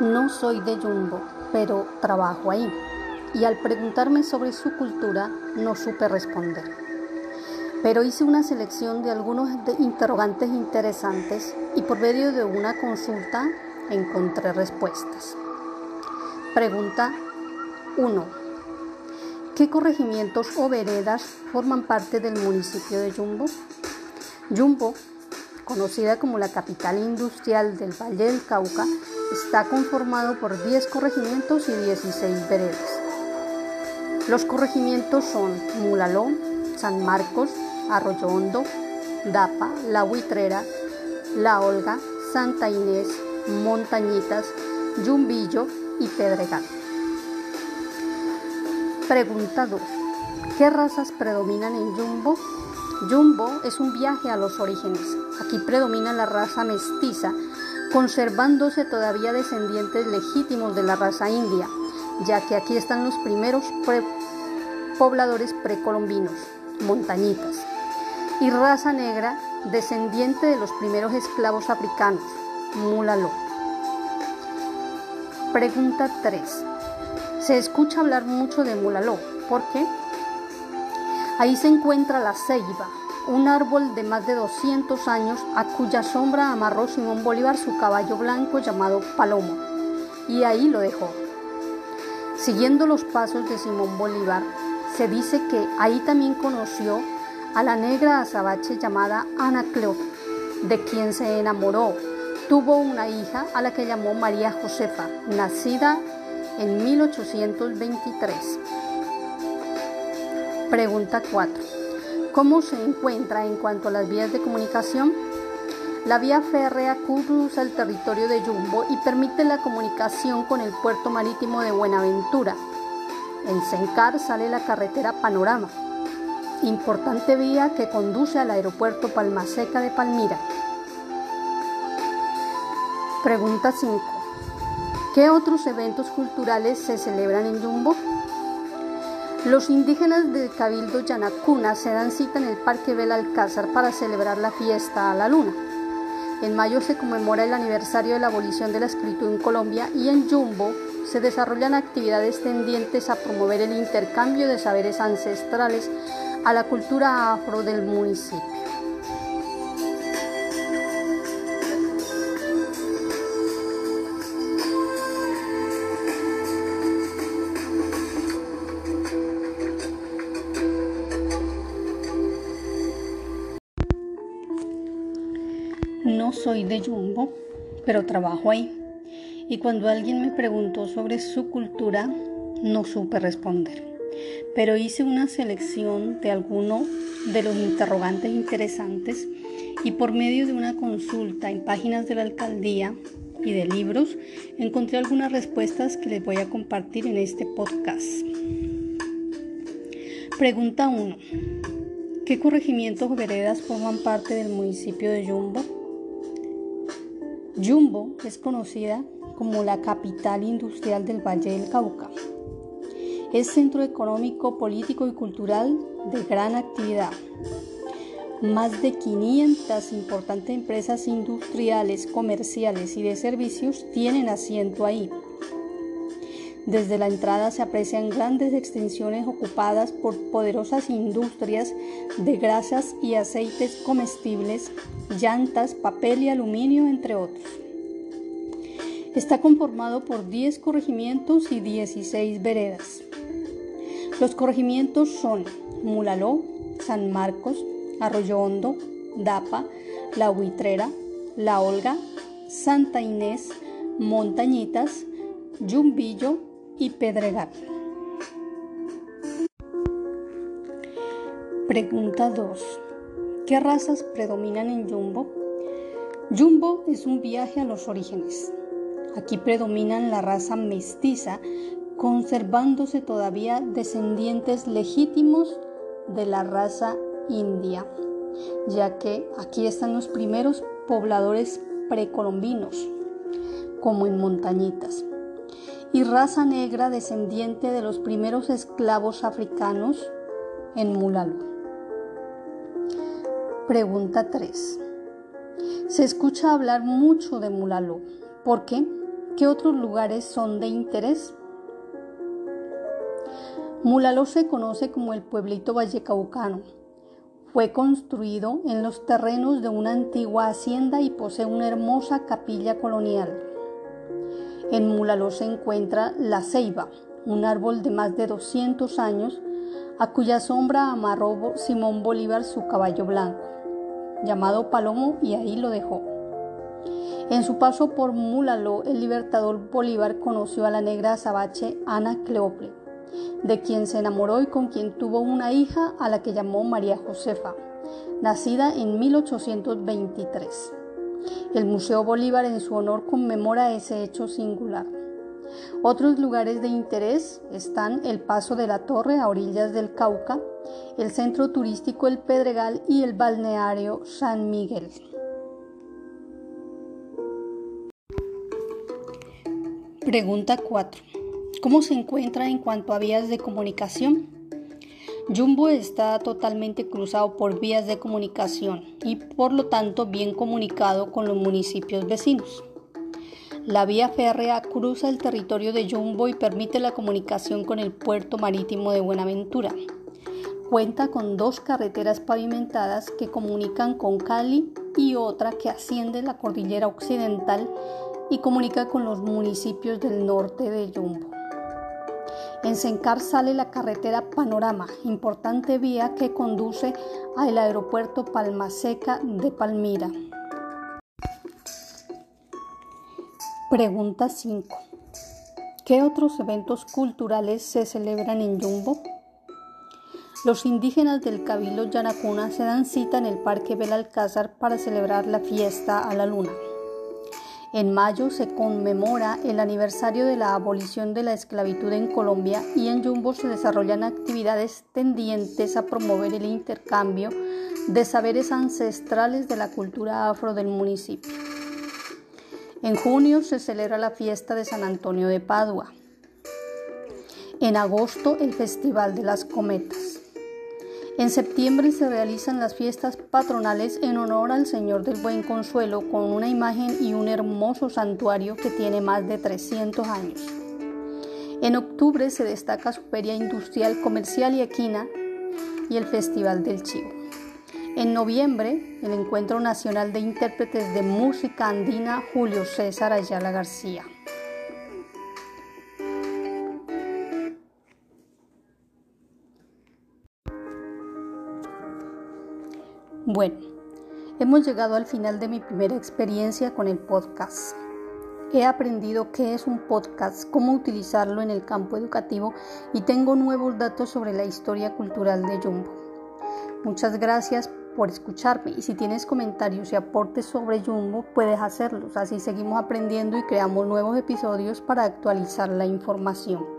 No soy de Jumbo, pero trabajo ahí. Y al preguntarme sobre su cultura, no supe responder. Pero hice una selección de algunos interrogantes interesantes y por medio de una consulta encontré respuestas. Pregunta 1. ¿Qué corregimientos o veredas forman parte del municipio de Jumbo? Jumbo, conocida como la capital industrial del Valle del Cauca, está conformado por 10 corregimientos y 16 veredas. Los corregimientos son Mulaló, San Marcos, Arroyo Hondo, Dapa, La Buitrera, La Olga, Santa Inés, Montañitas, Yumbillo y Pedregal. Pregunta 2. ¿Qué razas predominan en Jumbo? Jumbo es un viaje a los orígenes. Aquí predomina la raza mestiza, conservándose todavía descendientes legítimos de la raza india, ya que aquí están los primeros pobladores precolombinos, montañitas, y raza negra, descendiente de los primeros esclavos africanos, mulalo. Pregunta 3. Se escucha hablar mucho de mulaló. ¿Por qué? Ahí se encuentra la ceiba, un árbol de más de 200 años a cuya sombra amarró Simón Bolívar su caballo blanco llamado Palomo, y ahí lo dejó. Siguiendo los pasos de Simón Bolívar, se dice que ahí también conoció a la negra azabache llamada Ana Cleo, de quien se enamoró. Tuvo una hija a la que llamó María Josefa, nacida en 1823. Pregunta 4. ¿Cómo se encuentra en cuanto a las vías de comunicación? La vía férrea cruza el territorio de Yumbo y permite la comunicación con el puerto marítimo de Buenaventura. En Sencar sale la carretera Panorama, importante vía que conduce al aeropuerto Palmaseca de Palmira. Pregunta 5. ¿Qué otros eventos culturales se celebran en Yumbo? Los indígenas del Cabildo Yanacuna se dan cita en el Parque Belalcázar para celebrar la fiesta a la luna. En mayo se conmemora el aniversario de la abolición de la escritura en Colombia y en Jumbo se desarrollan actividades tendientes a promover el intercambio de saberes ancestrales a la cultura afro del municipio. No soy de Jumbo, pero trabajo ahí. Y cuando alguien me preguntó sobre su cultura, no supe responder. Pero hice una selección de algunos de los interrogantes interesantes y por medio de una consulta en páginas de la alcaldía y de libros, encontré algunas respuestas que les voy a compartir en este podcast. Pregunta 1. ¿Qué corregimientos o veredas forman parte del municipio de Jumbo? Jumbo es conocida como la capital industrial del Valle del Cauca. Es centro económico, político y cultural de gran actividad. Más de 500 importantes empresas industriales, comerciales y de servicios tienen asiento ahí. Desde la entrada se aprecian grandes extensiones ocupadas por poderosas industrias de grasas y aceites comestibles, llantas, papel y aluminio, entre otros. Está conformado por 10 corregimientos y 16 veredas. Los corregimientos son Mulaló, San Marcos, Arroyo Hondo, Dapa, La Huitrera, La Olga, Santa Inés, Montañitas, Yumbillo y Pedregal. Pregunta 2. ¿Qué razas predominan en Jumbo? Jumbo es un viaje a los orígenes. Aquí predominan la raza mestiza, conservándose todavía descendientes legítimos de la raza india, ya que aquí están los primeros pobladores precolombinos, como en montañitas, y raza negra descendiente de los primeros esclavos africanos en Mulalo. Pregunta 3. Se escucha hablar mucho de Mulalo. ¿Por qué? ¿Qué otros lugares son de interés? Mulaló se conoce como el pueblito vallecaucano. Fue construido en los terrenos de una antigua hacienda y posee una hermosa capilla colonial. En Mulaló se encuentra la ceiba, un árbol de más de 200 años, a cuya sombra amarró Simón Bolívar su caballo blanco, llamado Palomo, y ahí lo dejó. En su paso por Mulaló, el libertador Bolívar conoció a la negra azabache Ana Cleople, de quien se enamoró y con quien tuvo una hija a la que llamó María Josefa, nacida en 1823. El Museo Bolívar en su honor conmemora ese hecho singular. Otros lugares de interés están el Paso de la Torre a orillas del Cauca, el Centro Turístico El Pedregal y el Balneario San Miguel. Pregunta 4. ¿Cómo se encuentra en cuanto a vías de comunicación? Jumbo está totalmente cruzado por vías de comunicación y por lo tanto bien comunicado con los municipios vecinos. La vía férrea cruza el territorio de Jumbo y permite la comunicación con el puerto marítimo de Buenaventura. Cuenta con dos carreteras pavimentadas que comunican con Cali y otra que asciende la cordillera occidental y comunica con los municipios del norte de Jumbo. En Sencar sale la carretera Panorama, importante vía que conduce al aeropuerto Palmaseca de Palmira. Pregunta 5. ¿Qué otros eventos culturales se celebran en Yumbo? Los indígenas del Cabildo Yanacuna se dan cita en el Parque Belalcázar para celebrar la fiesta a la luna. En mayo se conmemora el aniversario de la abolición de la esclavitud en Colombia y en Yumbo se desarrollan actividades tendientes a promover el intercambio de saberes ancestrales de la cultura afro del municipio. En junio se celebra la fiesta de San Antonio de Padua. En agosto el Festival de las Cometas. En septiembre se realizan las fiestas patronales en honor al Señor del Buen Consuelo con una imagen y un hermoso santuario que tiene más de 300 años. En octubre se destaca su feria industrial, comercial y equina y el Festival del Chivo. En noviembre, el Encuentro Nacional de Intérpretes de Música Andina Julio César Ayala García. Bueno, hemos llegado al final de mi primera experiencia con el podcast. He aprendido qué es un podcast, cómo utilizarlo en el campo educativo y tengo nuevos datos sobre la historia cultural de Jumbo. Muchas gracias por escucharme y si tienes comentarios y aportes sobre Jumbo puedes hacerlos, así seguimos aprendiendo y creamos nuevos episodios para actualizar la información.